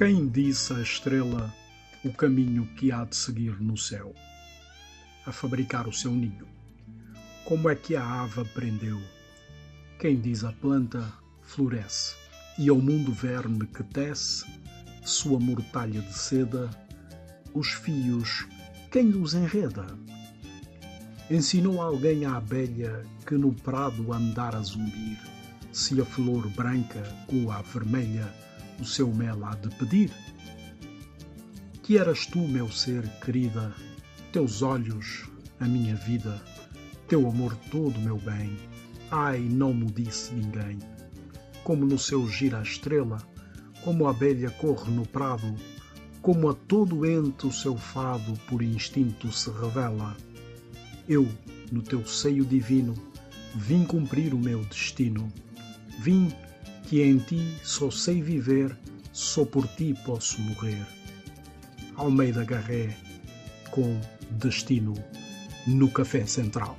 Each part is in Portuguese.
Quem disse à estrela o caminho que há de seguir no céu? A fabricar o seu ninho. Como é que a ave aprendeu? Quem diz a planta floresce, e ao mundo verme que tece sua mortalha de seda, os fios, quem os enreda? Ensinou alguém à abelha que no prado andar a zumbir, se a flor branca ou a vermelha o seu mel há de pedir? Que eras tu, meu ser querida, teus olhos, a minha vida, teu amor todo, meu bem, ai, não me disse ninguém. Como no seu gira a estrela, como a abelha corre no prado, como a todo ente o seu fado por instinto se revela. Eu, no teu seio divino, vim cumprir o meu destino. Vim que em ti só sei viver, só por ti posso morrer. Almeida Garré, com Destino, no Café Central.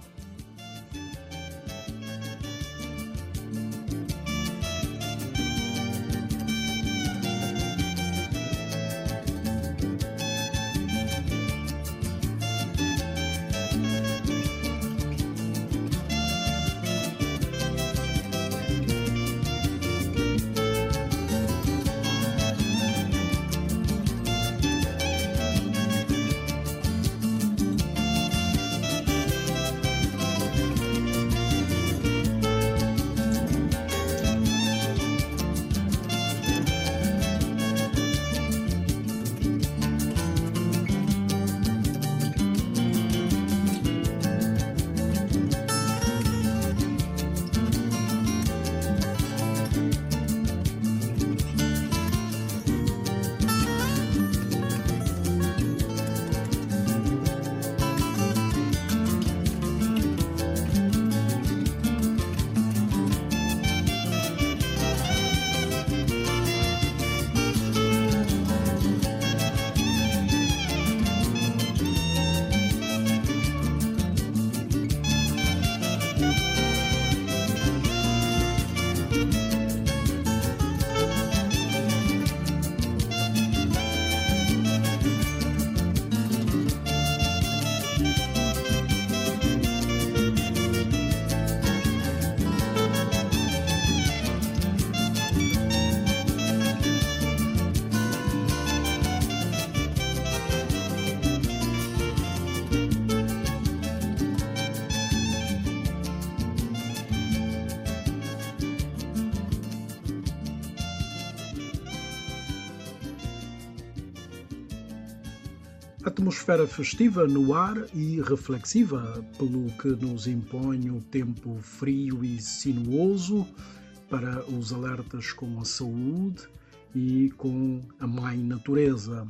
Atmosfera festiva no ar e reflexiva, pelo que nos impõe o tempo frio e sinuoso para os alertas com a saúde e com a mãe natureza.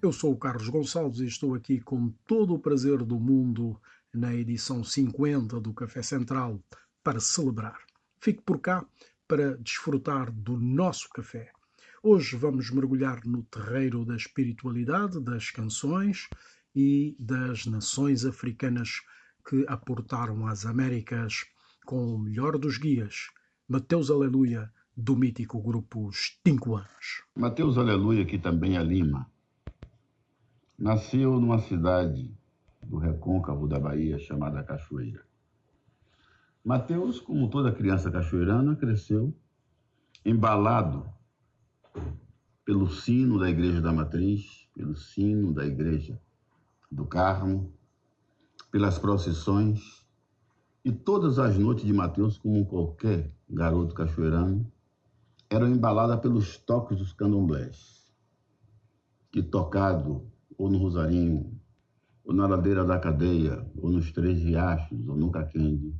Eu sou o Carlos Gonçalves e estou aqui com todo o prazer do mundo na edição 50 do Café Central para celebrar. Fique por cá para desfrutar do nosso café. Hoje vamos mergulhar no terreiro da espiritualidade, das canções e das nações africanas que aportaram às Américas com o melhor dos guias, Mateus Aleluia, do mítico grupo Anos. Mateus Aleluia, que também é Lima, nasceu numa cidade do recôncavo da Bahia chamada Cachoeira. Mateus, como toda criança cachoeirana, cresceu embalado pelo sino da Igreja da Matriz, pelo sino da Igreja do Carmo, pelas procissões, e todas as noites de Mateus, como qualquer garoto cachoeirano, eram embaladas pelos toques dos candomblés, que tocado ou no Rosarinho, ou na ladeira da cadeia, ou nos Três Riachos, ou no Caquende,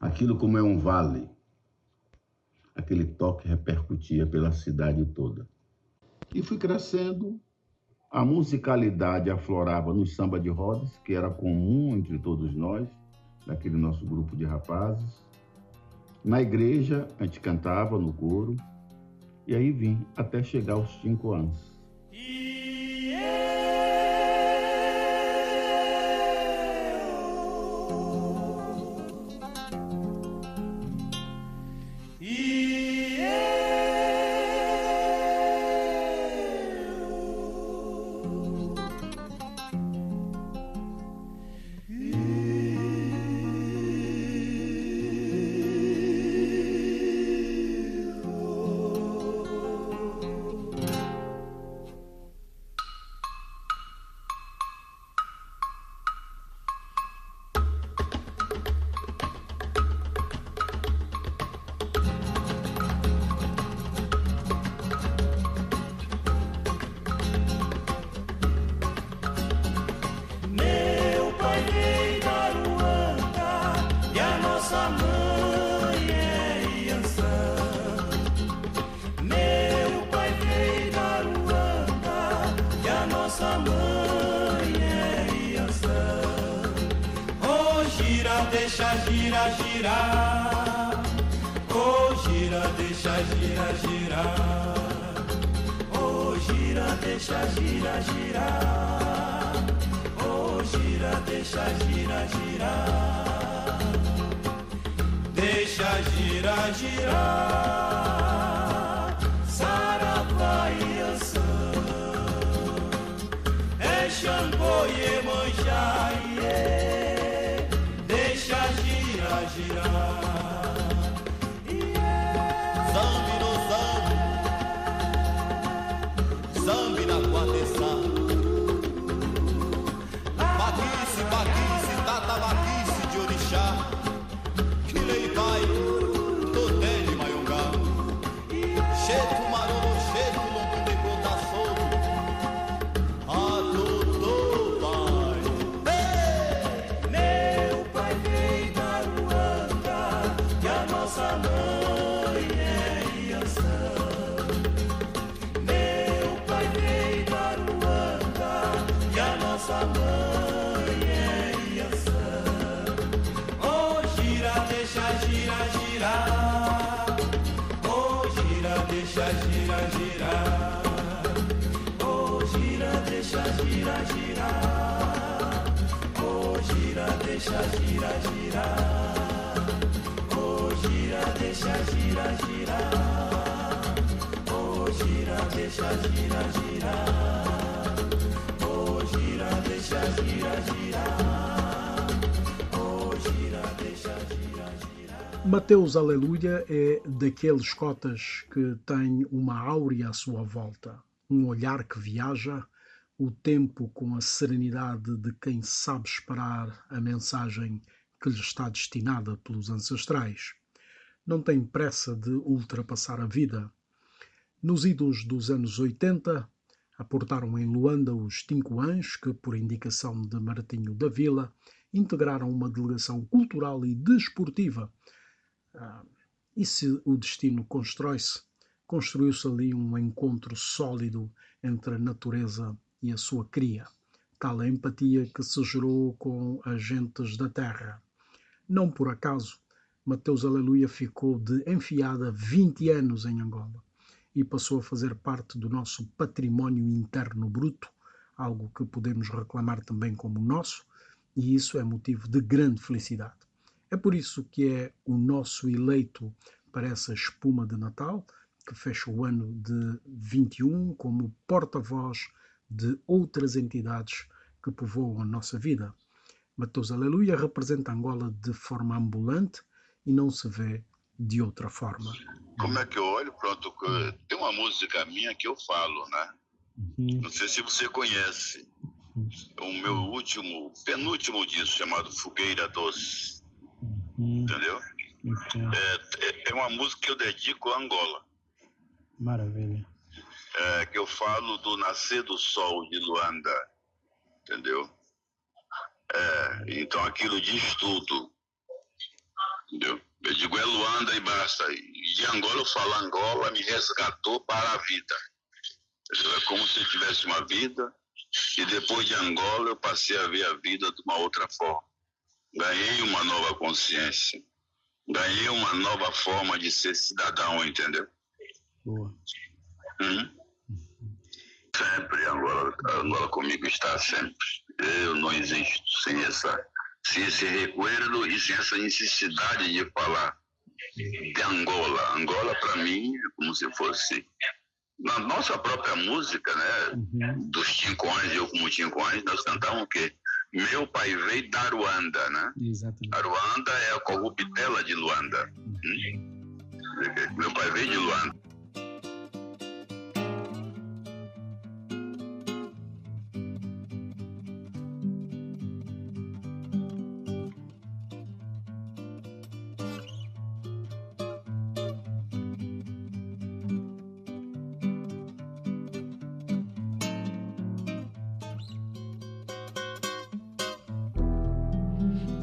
aquilo como é um vale, aquele toque repercutia pela cidade toda. E fui crescendo, a musicalidade aflorava no samba de rodas, que era comum entre todos nós, daquele nosso grupo de rapazes. Na igreja, a gente cantava no coro, e aí vim até chegar aos cinco anos. nossa deixa gira, girar. Oh, gira, deixa gira, girar. Oh, gira, deixa gira, girar. Oh, gira, deixa gira, girar. Deixa gira, girar. Saravá e É Xangô e Emanjá, Deixa deixa gira, gira. Oh, gira, deixa gira, gira. Oh, gira, deixa gira, gira deixa. Oh, gira, deixa. Mateus Aleluia é daqueles cotas que têm uma áurea à sua volta, um olhar que viaja, o tempo com a serenidade de quem sabe esperar a mensagem que lhe está destinada pelos ancestrais. Não tem pressa de ultrapassar a vida. Nos idos dos anos 80, aportaram em Luanda os Cinco Anjos, que, por indicação de Martinho da Vila, integraram uma delegação cultural e desportiva ah, e se o destino constrói-se, construiu-se ali um encontro sólido entre a natureza e a sua cria, tal a empatia que se gerou com as gentes da terra. Não por acaso, Mateus Aleluia ficou de enfiada 20 anos em Angola e passou a fazer parte do nosso património interno bruto, algo que podemos reclamar também como nosso, e isso é motivo de grande felicidade. É por isso que é o nosso eleito para essa espuma de Natal, que fecha o ano de 21 como porta-voz de outras entidades que povoam a nossa vida. Mateus Aleluia representa Angola de forma ambulante e não se vê de outra forma. Como é que eu olho? Pronto, tem uma música minha que eu falo, né? Uhum. Não sei se você conhece. O meu último, penúltimo disco, chamado Fogueira Doce. Uhum. Entendeu? É, é- é uma música que eu dedico a Angola. Maravilha. é, que eu falo do nascer do sol de Luanda, entendeu? É, então aquilo diz tudo, entendeu? Eu digo é Luanda e basta. E de Angola eu falo Angola me resgatou para a vida. Entendeu? É como se eu tivesse uma vida e depois de Angola eu passei a ver a vida de uma outra forma. Ganhei uma nova consciência, ganhei uma nova forma de ser cidadão, entendeu? Boa. Uhum. Sempre Angola, Angola comigo está sempre. Eu não existo sem essa, sem esse recuerdo e sem essa necessidade de falar de Angola. Angola para mim é como se fosse na nossa própria música, né? Dos cinco anos, eu como anos, nós cantávamos o quê? Meu pai veio da Ruanda, né? Exatamente. A Ruanda é a corruptela de Luanda. Hum? Meu pai veio de Luanda.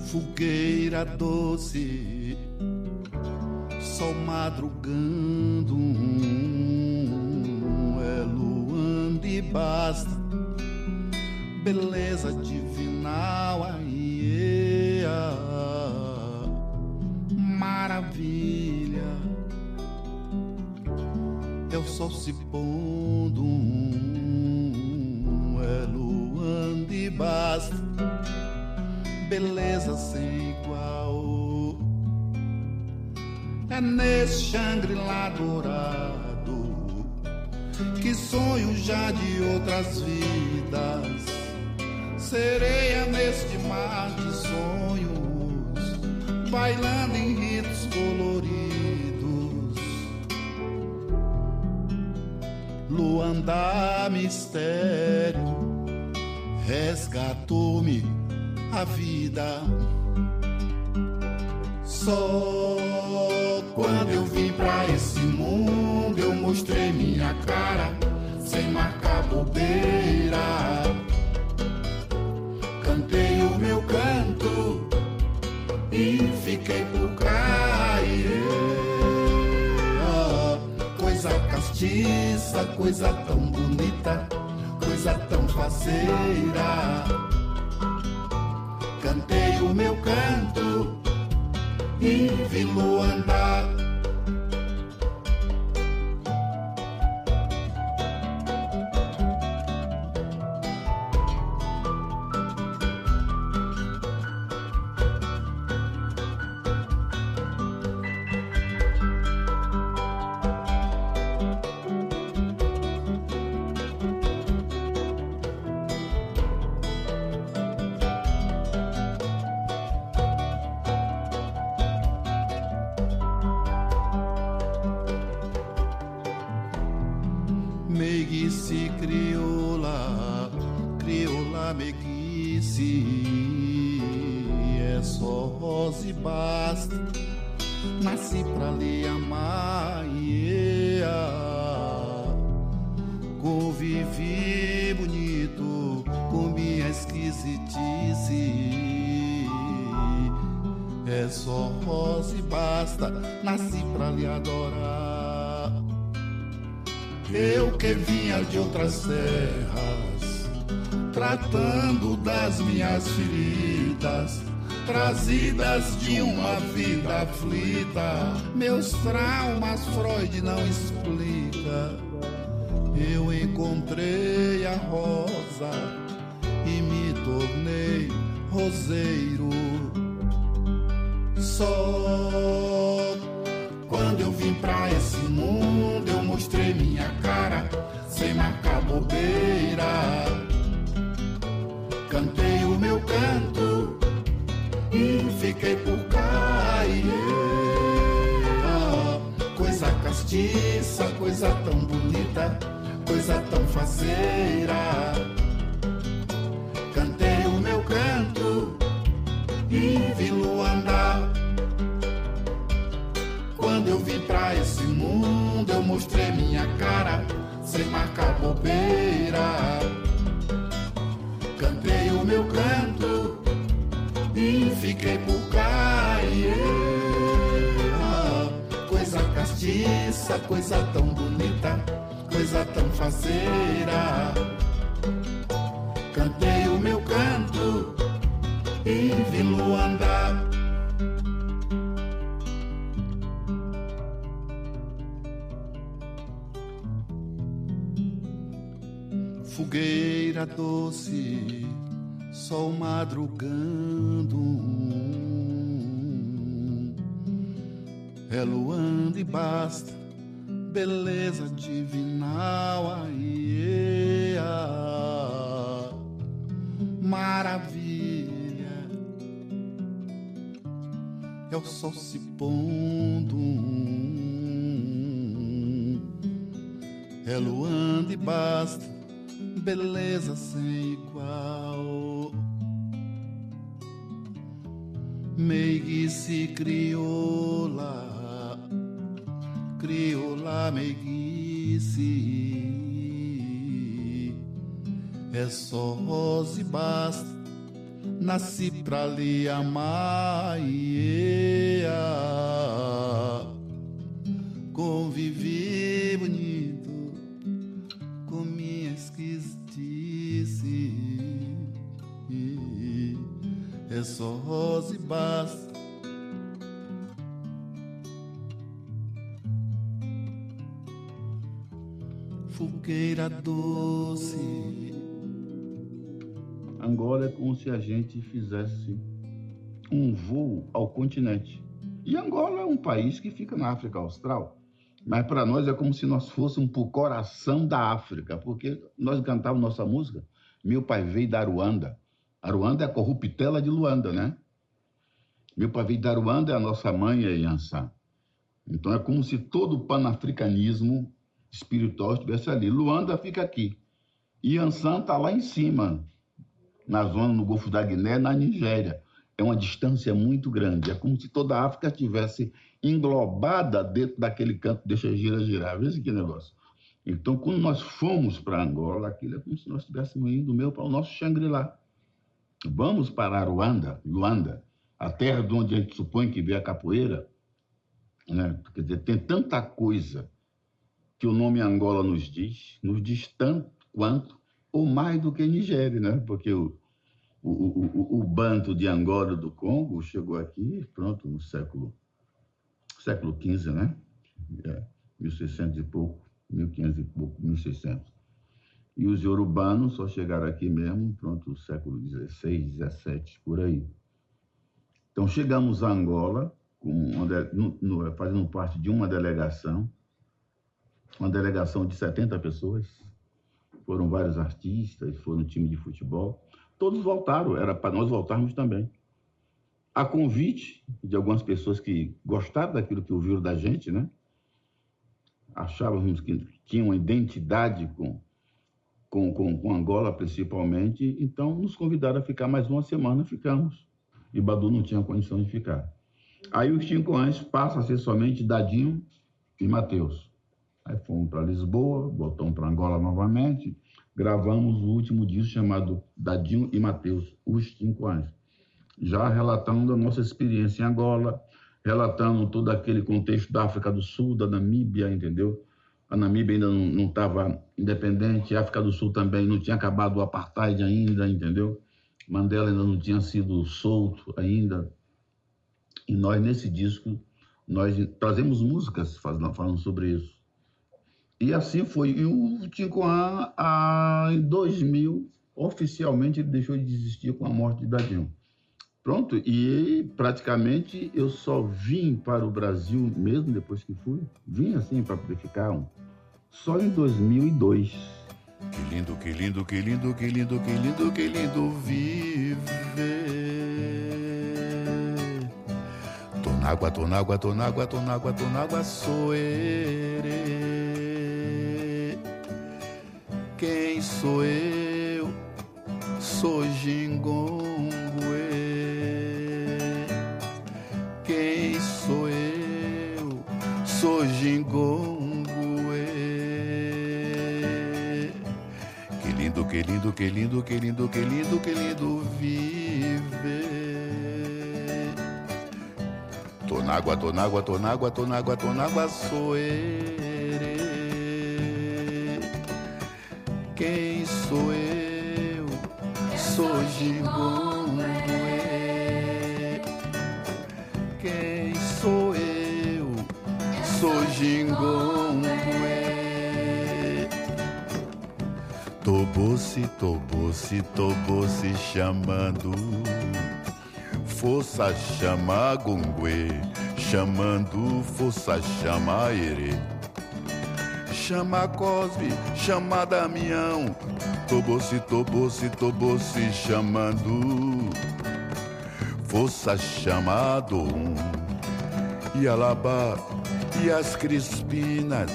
Fogueira doce, sol madrugando, é luando e basta, beleza divinal, aí, maravilha. É o sol se pondo, sem igual. É nesse Shangri-La dourado que sonho já de outras vidas. Sereia neste mar de sonhos, bailando em ritos coloridos. Luanda mistério, resgatou-me a vida. Só quando eu vim pra esse mundo eu mostrei minha cara sem marcar bobeira. Cantei o meu canto e fiquei por yeah. Coisa castiça, coisa tão bonita, coisa tão faceira. O meu canto e vi Luanda. Trazidas de uma vida aflita. Meus traumas Freud não explica. Eu encontrei a rosa e me tornei roseiro. Só quando eu vim pra esse mundo, eu mostrei minha cara, sem marcar bobeira. Fiquei por cá. yeah. Coisa castiça, coisa tão bonita, coisa tão faceira. Cantei o meu canto e vi Luanda. Quando eu vim pra esse mundo, eu mostrei minha cara, sem marcar bobeira. Cantei o meu canto e fiquei por yeah. Coisa castiça, coisa tão bonita, coisa tão faceira. Cantei o meu canto e vi Luanda. Fogueira doce, sol madrugando. É luando e basta, beleza divinal aí. Maravilha, é o sol se pondo. É luando e basta, beleza sem igual. Meiguice crioula, crioula meiguice. É só rosa e basta, nasci pra lhe amar. yeah. Só rosa e basta. Fogueira doce. Angola é como se a gente fizesse um voo ao continente. E Angola é um país que fica na África Austral. Mas para nós é como se nós fôssemos para o coração da África, porque nós cantávamos nossa música. Meu pai veio da Ruanda. A Ruanda é a corruptela de Luanda, né? Meu pai veio da Ruanda, é a nossa mãe é Yansan. Então é como se todo o panafricanismo espiritual estivesse ali. Luanda fica aqui. Yansan está lá em cima, na zona, no Golfo da Guiné, na Nigéria. É uma distância muito grande. É como se toda a África estivesse englobada dentro daquele canto, deixa gira, girar. Veja que negócio. Então, quando nós fomos para Angola, aquilo é como se nós estivéssemos indo meu para o nosso Xangri-Lá. Vamos para Ruanda, Luanda, a terra de onde a gente supõe que veio a capoeira. Né? Quer dizer, tem tanta coisa que o nome Angola nos diz, nos diz tanto quanto, ou mais do que Nigéria, né? Porque o, o, o, o, banto de Angola do Congo chegou aqui, pronto, no século século XV, né? É, 1600 e pouco, 1500 e pouco, 1600. E os yorubanos só chegaram aqui mesmo, pronto, século XVI, XVII, por aí. Então chegamos a Angola, uma, no, no, fazendo parte de uma delegação, uma delegação de 70 pessoas, foram vários artistas, foram um time de futebol, todos voltaram, era para nós voltarmos também. A convite de algumas pessoas que gostaram daquilo que ouviram da gente, né? Achávamos que tinham uma identidade com, com, com, com Angola, principalmente, então nos convidaram a ficar mais uma semana, ficamos. E Badu não tinha condição de ficar. Aí os cinco anos passam a ser somente Dadinho e Mateus. Aí fomos para Lisboa, voltamos para Angola novamente, gravamos o último disco chamado Dadinho e Mateus, Os Cinco Anos. Já relatando a nossa experiência em Angola, relatando todo aquele contexto da África do Sul, da Namíbia, entendeu? A Namíbia ainda não estava independente, a África do Sul também não tinha acabado o apartheid ainda, entendeu? Mandela ainda não tinha sido solto ainda. E nós, nesse disco, nós trazemos músicas falando sobre isso. E assim foi. E o Tincoan, em 2000, oficialmente ele deixou de existir com a morte de Dadinho. Pronto, e praticamente eu só vim para o Brasil mesmo depois que fui. Vim assim para poder ficar um, só em 2002. Que lindo, que lindo, que lindo, que lindo, que lindo, que lindo viver. Tô na água, tô na água, tô na água, tô na água, tô na água, sou Quem sou eu? Sou Jingongue. Jingongue. Que lindo, que lindo, que lindo, que lindo, que lindo, que lindo viver. Tô na água, tô na água, tô na água, tô na água, tô na água, sou eu. Quem sou eu? Sou Gibongue. Sou Gingongue. Tobosse, tobosse, tobosse chamando. Força chama gungue, chamando força chama ere chama Cosme, chama Damião, Tobosse, Tobosse, Tobosse chamando, Força chamado um, e Alabá e as Crispinas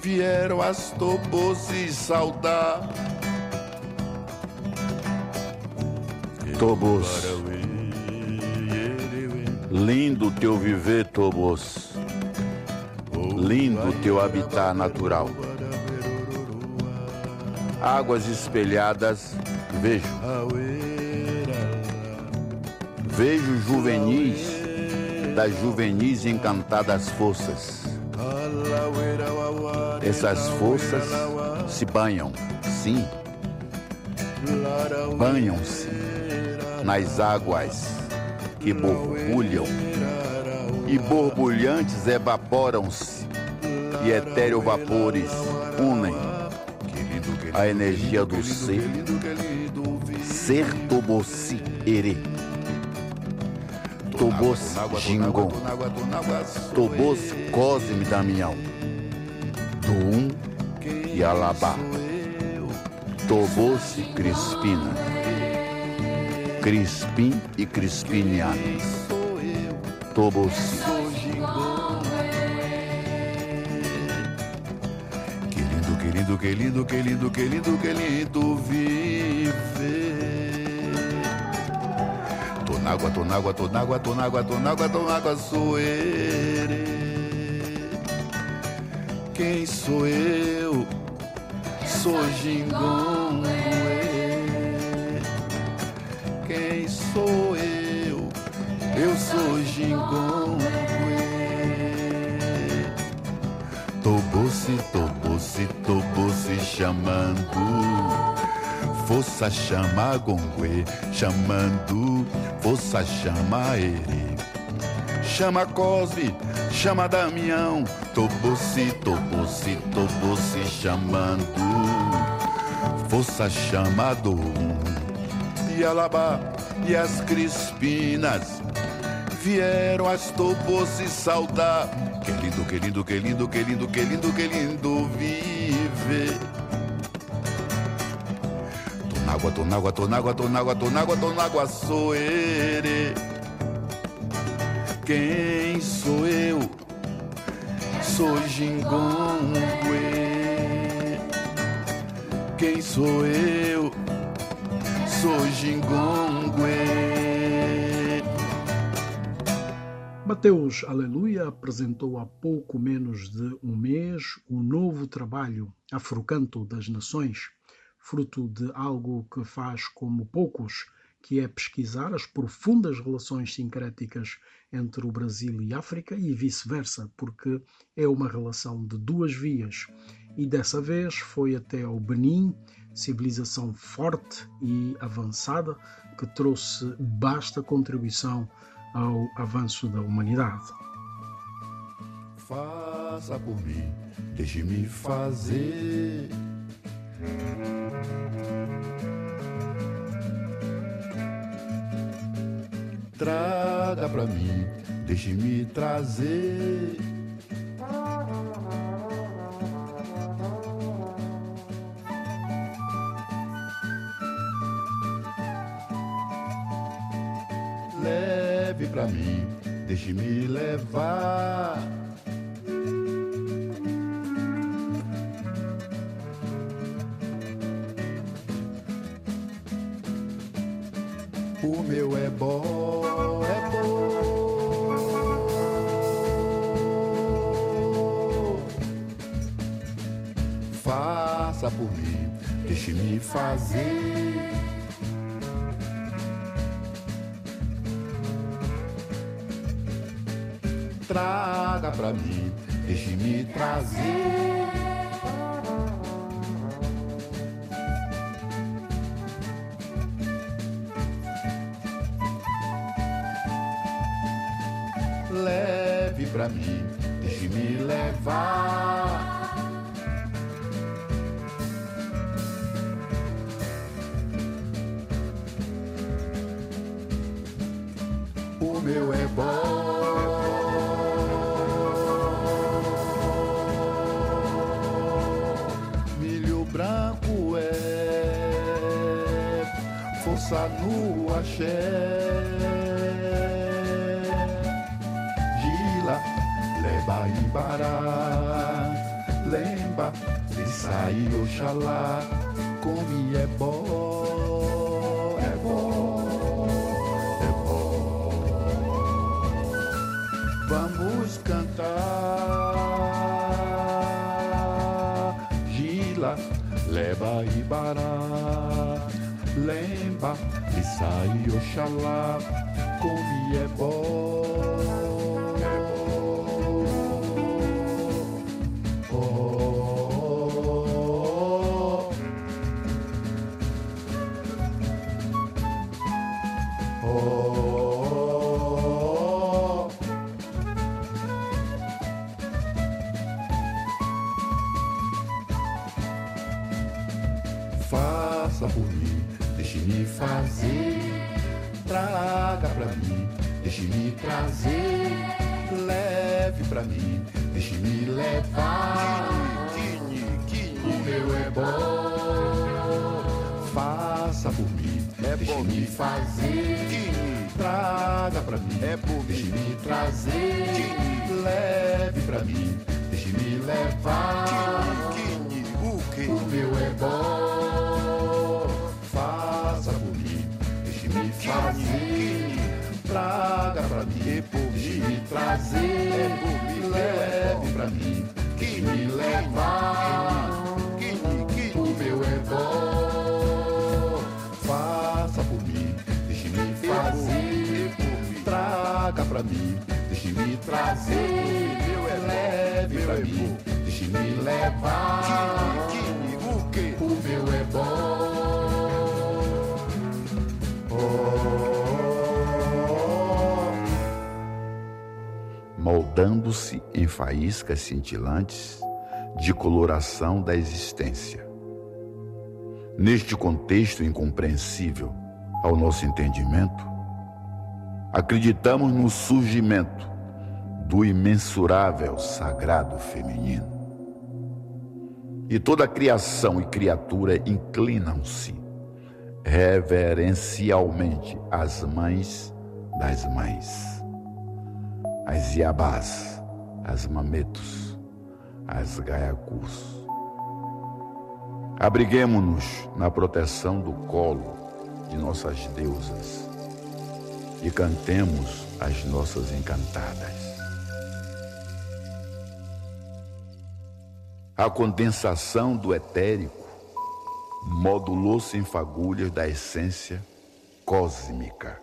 vieram as Tobosse saudar. Tobos. Lindo teu viver, Tobos lindo teu habitat natural. Águas espelhadas, vejo. Vejo juvenis das juvenis encantadas forças. Essas forças se banham, sim. Banham-se nas águas que borbulham e borbulhantes evaporam-se e etéreo vapores unem a energia do ser, ser tobossi ere, tobos jingon, tobos cosme damião, do um e alabá, tobos crispina, crispim e crispinianos, tobos. Que lindo, que lindo, que lindo, que lindo, que lindo viver. Tô na tô na água, tô na água, sou ele. Quem sou eu? Sou Gingongue. Quem sou eu? Eu sou Gingongue. Tobosse, tobosse, tobosse chamando. Força chama Gongue, chamando. Força chama Ere. Chama Cosme, chama Damião. Tobosse, tobosse, tobosse chamando. Força chama. E Alabá e as Crispinas vieram as Tobosse saudar. Que lindo, que lindo, que lindo, que lindo, que lindo, que lindo viver. Tô na água, tô na água, sou ele. Quem sou eu? Sou Gingongue. Quem sou eu? Sou Gingongue. Mateus Aleluia apresentou há pouco menos de um mês o novo trabalho Afrocanto das Nações, fruto de algo que faz como poucos, que é pesquisar as profundas relações sincréticas entre o Brasil e África e vice-versa, porque é uma relação de duas vias. E dessa vez foi até ao Benin, civilização forte e avançada, que trouxe basta contribuição ao avanço da humanidade. Faça por mim, deixe-me fazer. Traga pra mim, deixe-me trazer. Leve pra mim, deixe-me levar. Fazer. Traga pra mim, deixe-me trazer. Meu é bom. Milho branco é força no axé. Gila, leba embará, lemba, de sair oxalá, come é bom, de sair oxalá, come é bom, deixe-me levar. O meu é bom, faça por mim, deixe-me fazer, traga pra mim, deixe-me trazer, leve pra mim, deixe-me levar. O meu é bom, faça por mim, deixe-me fazer, traga pra mim, deixe-me trazer, é bom. Oh, moldando-se em faíscas cintilantes de coloração da existência. Neste contexto incompreensível ao nosso entendimento, acreditamos no surgimento do imensurável sagrado feminino. E toda criação e criatura inclinam-se reverencialmente às mães das mães, as Iabás, as Mametos, as Gaiacus. Abriguemo-nos na proteção do colo de nossas deusas e cantemos as nossas encantadas. A condensação do etérico modulou-se em fagulhas da essência cósmica,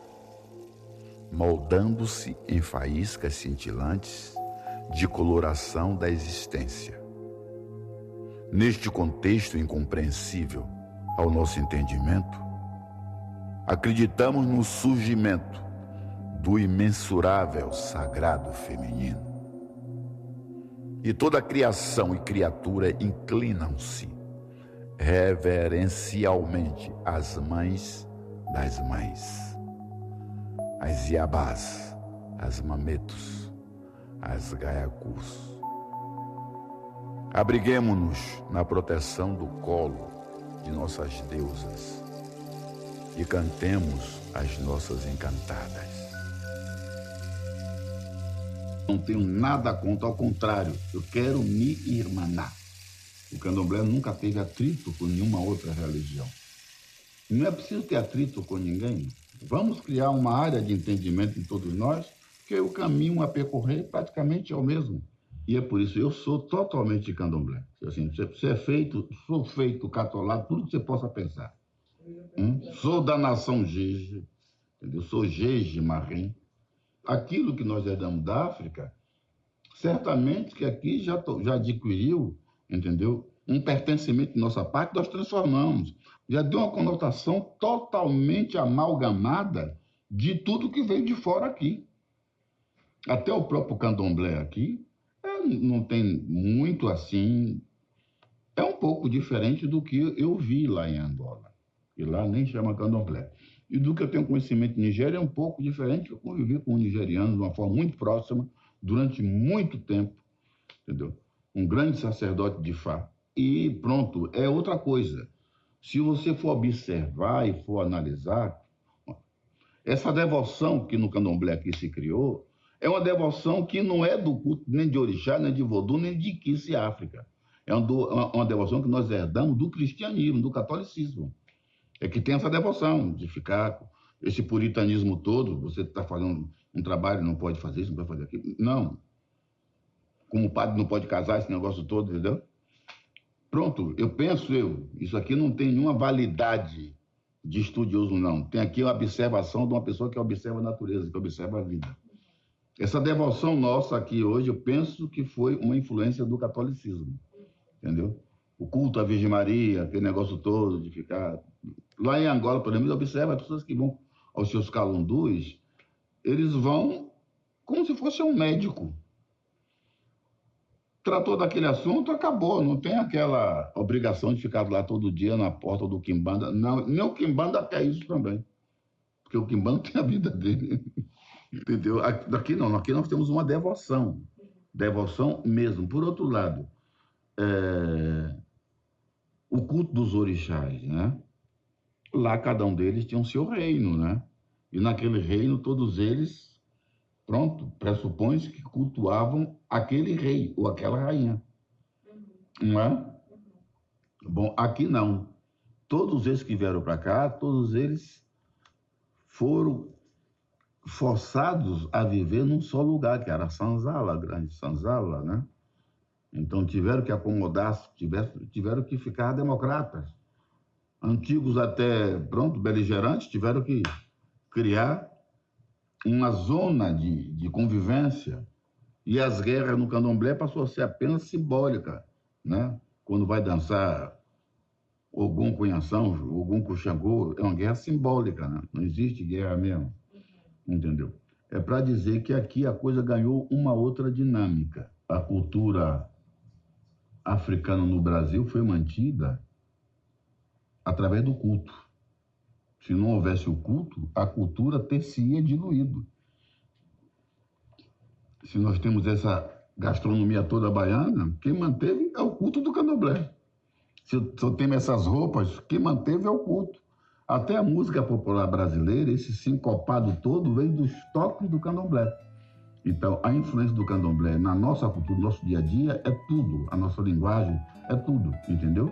moldando-se em faíscas cintilantes de coloração da existência. Neste contexto incompreensível ao nosso entendimento, acreditamos no surgimento do imensurável sagrado feminino. E toda criação e criatura inclinam-se reverencialmente às mães das mães, as Iabás, as Mametos, as Gaiacus. Abriguemo-nos na proteção do colo de nossas deusas e cantemos as nossas encantadas. Não tenho nada contra, ao contrário, eu quero me irmanar. O candomblé nunca teve atrito com nenhuma outra religião. Não é preciso ter atrito com ninguém. Vamos criar uma área de entendimento em todos nós, que o caminho a percorrer praticamente é o mesmo. E é por isso eu sou totalmente candomblé. Assim, você é feito, sou feito catolado, tudo que você possa pensar. Hum? Sou da nação Jeje? Sou Jeje Marim aquilo que nós herdamos da África, certamente que aqui já, já adquiriu, entendeu? Um pertencimento de nossa parte, nós transformamos. Já deu uma conotação totalmente amalgamada de tudo que veio de fora aqui. Até o próprio candomblé aqui é, não tem muito assim. É um pouco diferente do que eu vi lá em Angola. E lá nem chama candomblé. E do que eu tenho conhecimento de Nigéria é um pouco diferente. Eu convivi com um nigeriano de uma forma muito próxima durante muito tempo, entendeu? Um grande sacerdote de Fá. E pronto, é outra coisa. Se você for observar e for analisar, essa devoção que no candomblé aqui se criou é uma devoção que não é do culto nem de orixá, nem de vodú, nem de Kiss África. É uma devoção que nós herdamos do cristianismo, do catolicismo é que tem essa devoção de ficar esse puritanismo todo, você está fazendo um trabalho, não pode fazer isso, não pode fazer aquilo. Não. Como o padre não pode casar, esse negócio todo, entendeu? Pronto, eu penso eu, isso aqui não tem nenhuma validade de estudioso, não. Tem aqui a observação de uma pessoa que observa a natureza, que observa a vida. Essa devoção nossa aqui hoje, eu penso que foi uma influência do catolicismo, entendeu? O culto à Virgem Maria, aquele negócio todo de ficar Lá em Angola, por exemplo, observa as pessoas que vão aos seus calundus, eles vão como se fosse um médico. Tratou daquele assunto, acabou. Não tem aquela obrigação de ficar lá todo dia na porta do Quimbanda. Não, nem o Quimbanda quer isso também. Porque o Quimbanda tem a vida dele. Entendeu? Aqui não, aqui nós temos uma devoção. Devoção mesmo. Por outro lado, é... o culto dos orixás, né? Lá cada um deles tinha o seu reino, né? E naquele reino todos eles, pronto, pressupõe-se que cultuavam aquele rei ou aquela rainha. Não é? Bom, aqui não. Todos esses que vieram para cá, todos eles foram forçados a viver num só lugar, que era Sanzala, a grande Sanzala, né? Então tiveram que acomodar, tiveram, tiveram que ficar democratas. Antigos até, pronto, beligerantes, tiveram que criar uma zona de, de convivência. E as guerras no candomblé passou a ser apenas simbólica, né? Quando vai dançar Ogum Cunhação, Ogum com Xangô, é uma guerra simbólica, né? Não existe guerra mesmo entendeu? É para dizer que aqui a coisa ganhou uma outra dinâmica. A cultura africana no Brasil foi mantida através do culto. Se não houvesse o culto, a cultura ter-se-ia diluído. Se nós temos essa gastronomia toda baiana, quem manteve é o culto do candomblé. Se eu tenho essas roupas, quem manteve é o culto. Até a música popular brasileira, esse sincopado todo, vem dos toques do candomblé. Então, a influência do candomblé na nossa cultura, no nosso dia a dia, é tudo. A nossa linguagem é tudo, entendeu?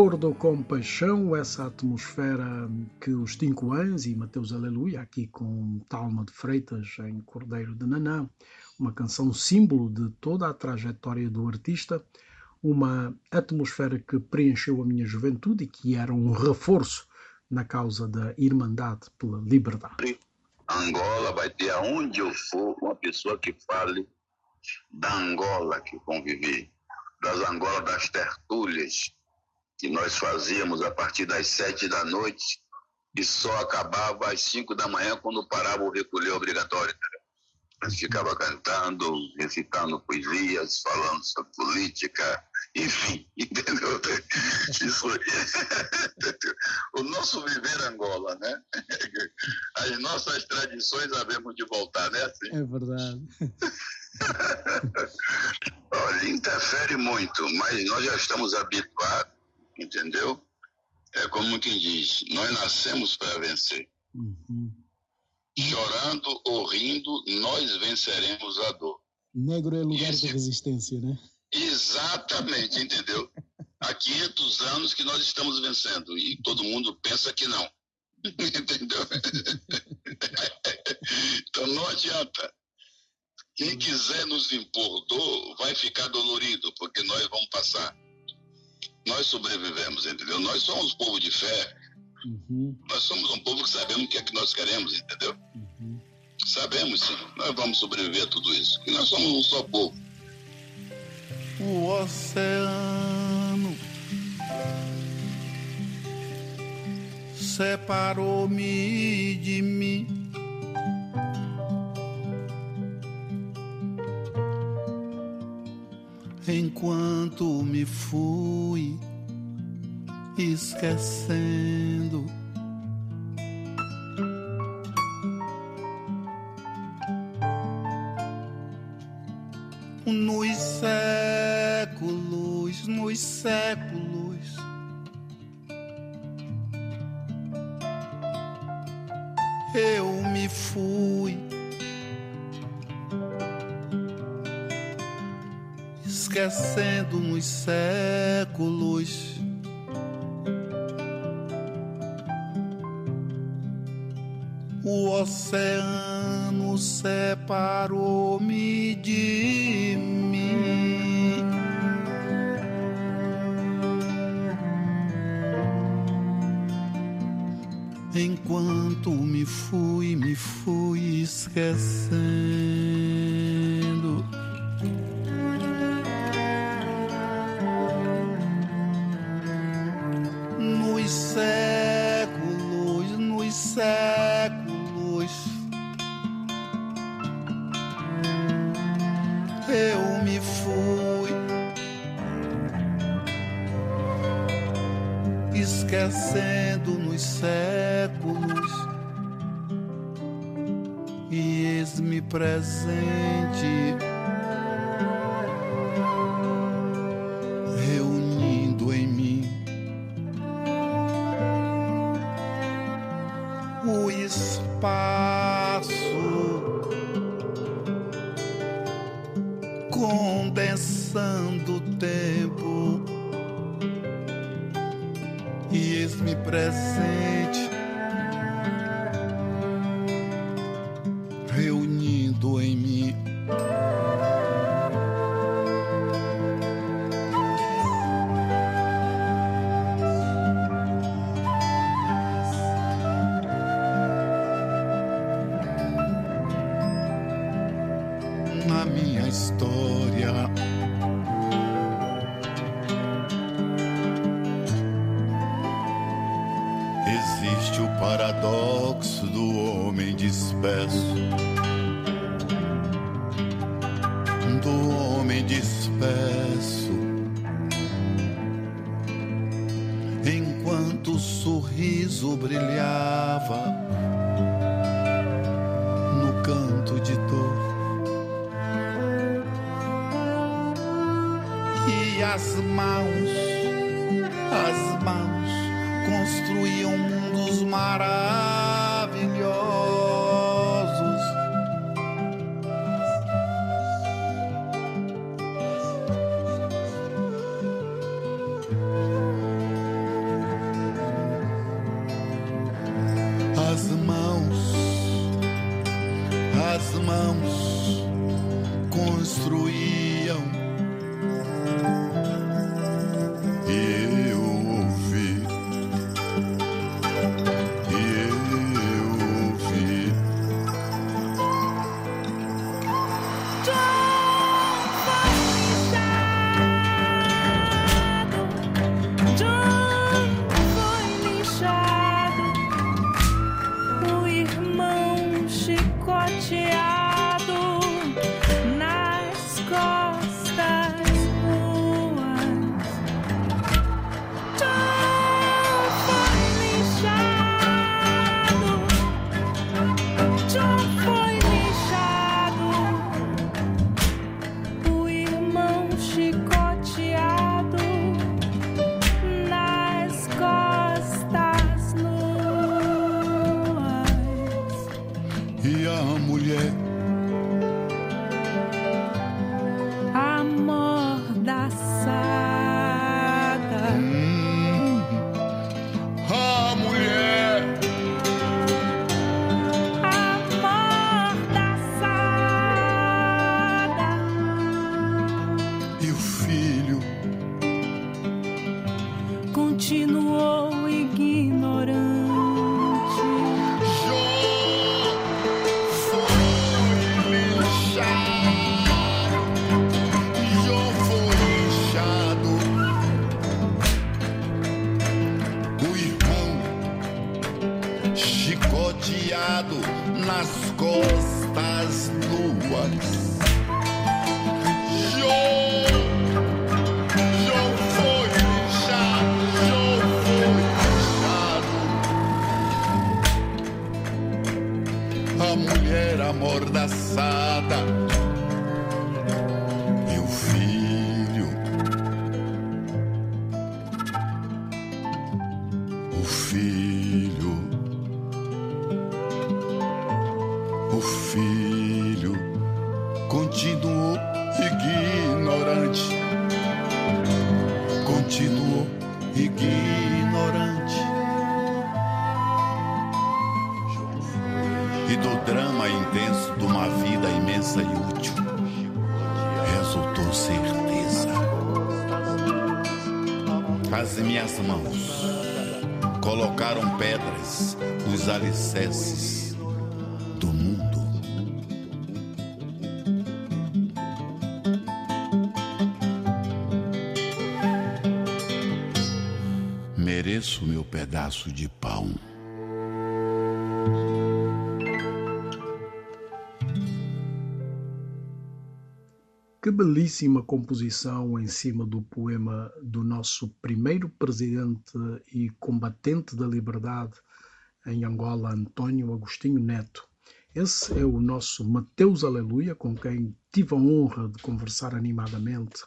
Recordo com paixão essa atmosfera que os Tincoãs e Mateus Aleluia, aqui com Talma de Freitas em Cordeiro de Nanã, uma canção símbolo de toda a trajetória do artista, uma atmosfera que preencheu a minha juventude e que era um reforço na causa da irmandade pela liberdade. Angola vai ter aonde eu for uma pessoa que fale da Angola que convivi, das Angola das tertúlias que nós fazíamos a partir das sete da noite e só acabava às cinco da manhã quando parava o recolher obrigatório. A gente ficava cantando, recitando poesias, falando sobre política, enfim, entendeu? Isso, o nosso viver Angola, né? As nossas tradições havemos de voltar, né? Assim? É verdade. Olha, interfere muito, mas nós já estamos habituados, entendeu? É como quem diz, nós nascemos para vencer. Uhum. Chorando ou rindo, nós venceremos a dor. Negro é lugar Isso. de resistência, né? Exatamente, entendeu? Há 500 anos que nós estamos vencendo e todo mundo pensa que não. Entendeu? Então não adianta. Quem quiser nos impor dor vai ficar dolorido, porque nós vamos passar. Nós sobrevivemos, entendeu? Nós somos povo de fé, Uhum, nós somos um povo que sabemos o que é que nós queremos, entendeu? uhum. Sabemos sim, nós vamos sobreviver a tudo isso. E nós somos um só povo. o oceano separou-me de mim. Enquanto me fui esquecendo. Nos séculos, nos séculos, eu me fui esquecendo nos séculos. O oceano separou-me de mim. mordassata pedaço de pão. Que belíssima composição em cima do poema do nosso primeiro presidente e combatente da liberdade em Angola, António Agostinho Neto. Esse é o nosso Mateus Aleluia, com quem tive a honra de conversar animadamente.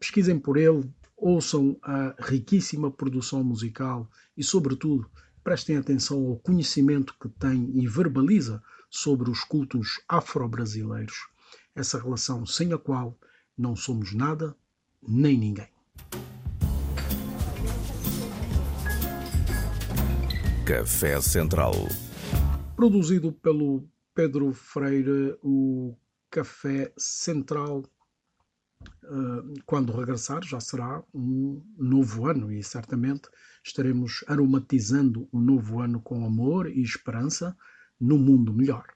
Pesquisem por ele, ouçam a riquíssima produção musical e, sobretudo, prestem atenção ao conhecimento que tem e verbaliza sobre os cultos afro-brasileiros essa relação sem a qual não somos nada nem ninguém. Café Central. Produzido pelo Pedro Freire, o Café Central, quando regressar, já será um novo ano e certamente estaremos aromatizando o novo ano com amor e esperança no mundo melhor.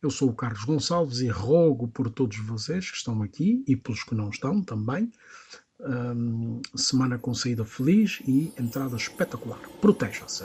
Eu sou o Carlos Gonçalves e rogo por todos vocês que estão aqui e pelos que não estão também. hum, semana com saída feliz e entrada espetacular. Proteja-se.